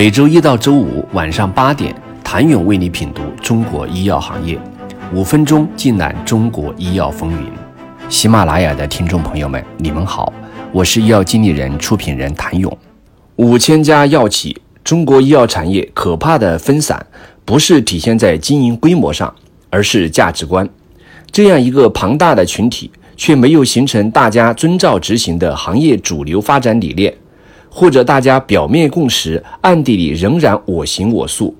每周一到周五晚上八点，谭勇为你品读中国医药行业，五分钟尽览中国医药风云。喜马拉雅的听众朋友们，你们好，我是医药经理人、出品人谭勇。五千家药企，中国医药产业可怕的分散，不是体现在经营规模上，而是价值观。这样一个庞大的群体。却没有形成大家遵照执行的行业主流发展理念，或者大家表面共识，暗地里仍然我行我素。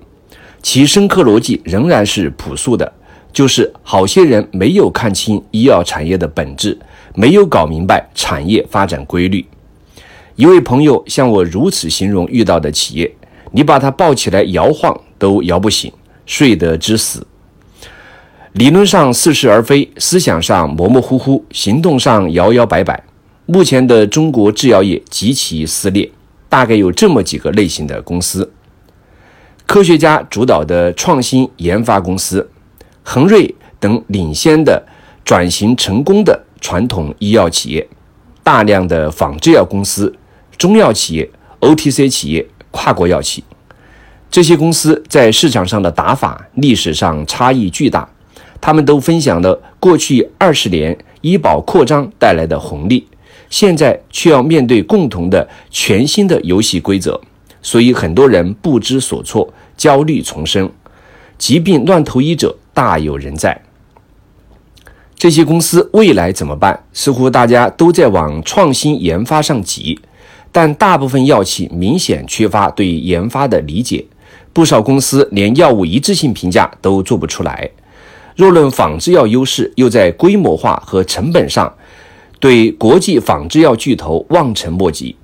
其深刻逻辑仍然是朴素的，就是好些人没有看清医药产业的本质，没有搞明白产业发展规律。一位朋友向我如此形容遇到的企业：你把它抱起来摇晃都摇不醒，睡得之死。理论上似是而非，思想上模模糊糊，行动上摇摇摆摆。目前的中国制药业极其撕裂，大概有这么几个类型的公司：科学家主导的创新研发公司，恒瑞等领先的转型成功的传统医药企业，大量的仿制药公司、中药企业、OTC 企业、跨国药企。这些公司在市场上的打法，历史上差异巨大。他们都分享了过去二十年医保扩张带来的红利，现在却要面对共同的全新的游戏规则，所以很多人不知所措，焦虑丛生，疾病乱投医者大有人在。这些公司未来怎么办？似乎大家都在往创新研发上挤，但大部分药企明显缺乏对研发的理解，不少公司连药物一致性评价都做不出来。若论仿制药优势，又在规模化和成本上对国际仿制药巨头望尘莫及，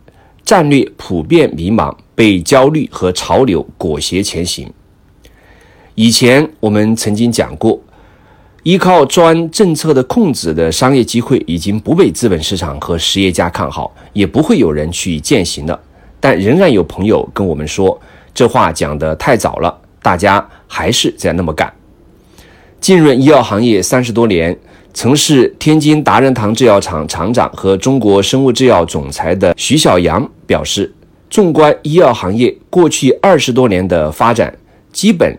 战略普遍迷茫，被焦虑和潮流裹挟前行。以前我们曾经讲过，依靠专政策的控制的商业机会已经不被资本市场和实业家看好，也不会有人去践行了。但仍然有朋友跟我们说，这话讲得太早了，大家还是在那么干。浸润医药行业三十多年，曾是天津达仁堂制药厂厂长和中国生物制药总裁的徐小阳表示：“纵观医药行业过去二十多年的发展，基本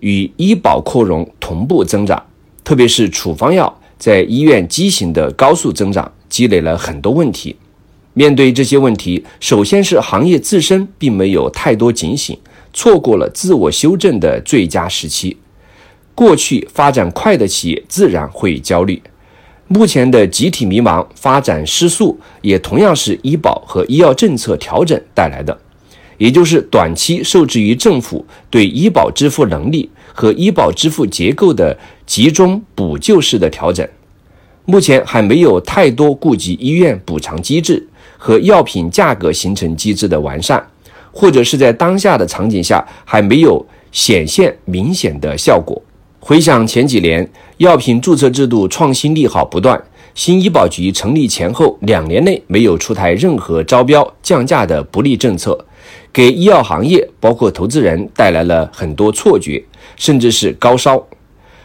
与医保扩容同步增长，特别是处方药在医院畸形的高速增长，积累了很多问题。面对这些问题，首先是行业自身并没有太多警醒，错过了自我修正的最佳时期。”过去发展快的企业自然会焦虑，目前的集体迷茫、发展失速，也同样是医保和医药政策调整带来的，也就是短期受制于政府对医保支付能力和医保支付结构的集中补救式的调整。目前还没有太多顾及医院补偿机制和药品价格形成机制的完善，或者是在当下的场景下还没有显现明显的效果。回想前几年，药品注册制度创新利好不断，新医保局成立前后两年内没有出台任何招标降价的不利政策，给医药行业包括投资人带来了很多错觉，甚至是高烧。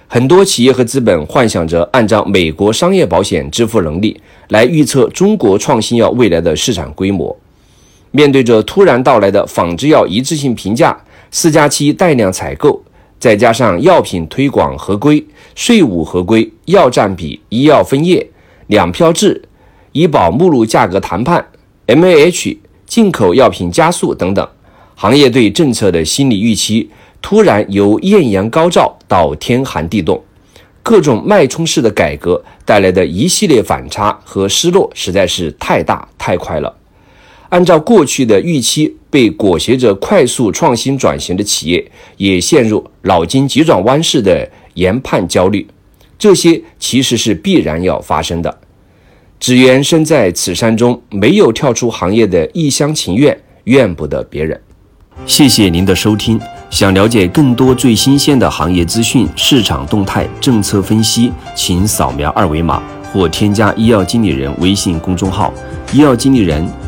很多企业和资本幻想着按照美国商业保险支付能力来预测中国创新药未来的市场规模。面对着突然到来的仿制药一致性评价，四加七带量采购。再加上药品推广合规、税务合规、药占比、医药分业、两票制、医保目录价格谈判、M A H、进口药品加速等等，行业对政策的心理预期突然由艳阳高照到天寒地冻，各种脉冲式的改革带来的一系列反差和失落实在是太大太快了。按照过去的预期，被裹挟着快速创新转型的企业，也陷入脑筋急转弯式的研判焦虑。这些其实是必然要发生的。只缘身在此山中，没有跳出行业的一厢情愿，怨不得别人。谢谢您的收听。想了解更多最新鲜的行业资讯、市场动态、政策分析，请扫描二维码或添加医药经理人微信公众号“医药经理人”。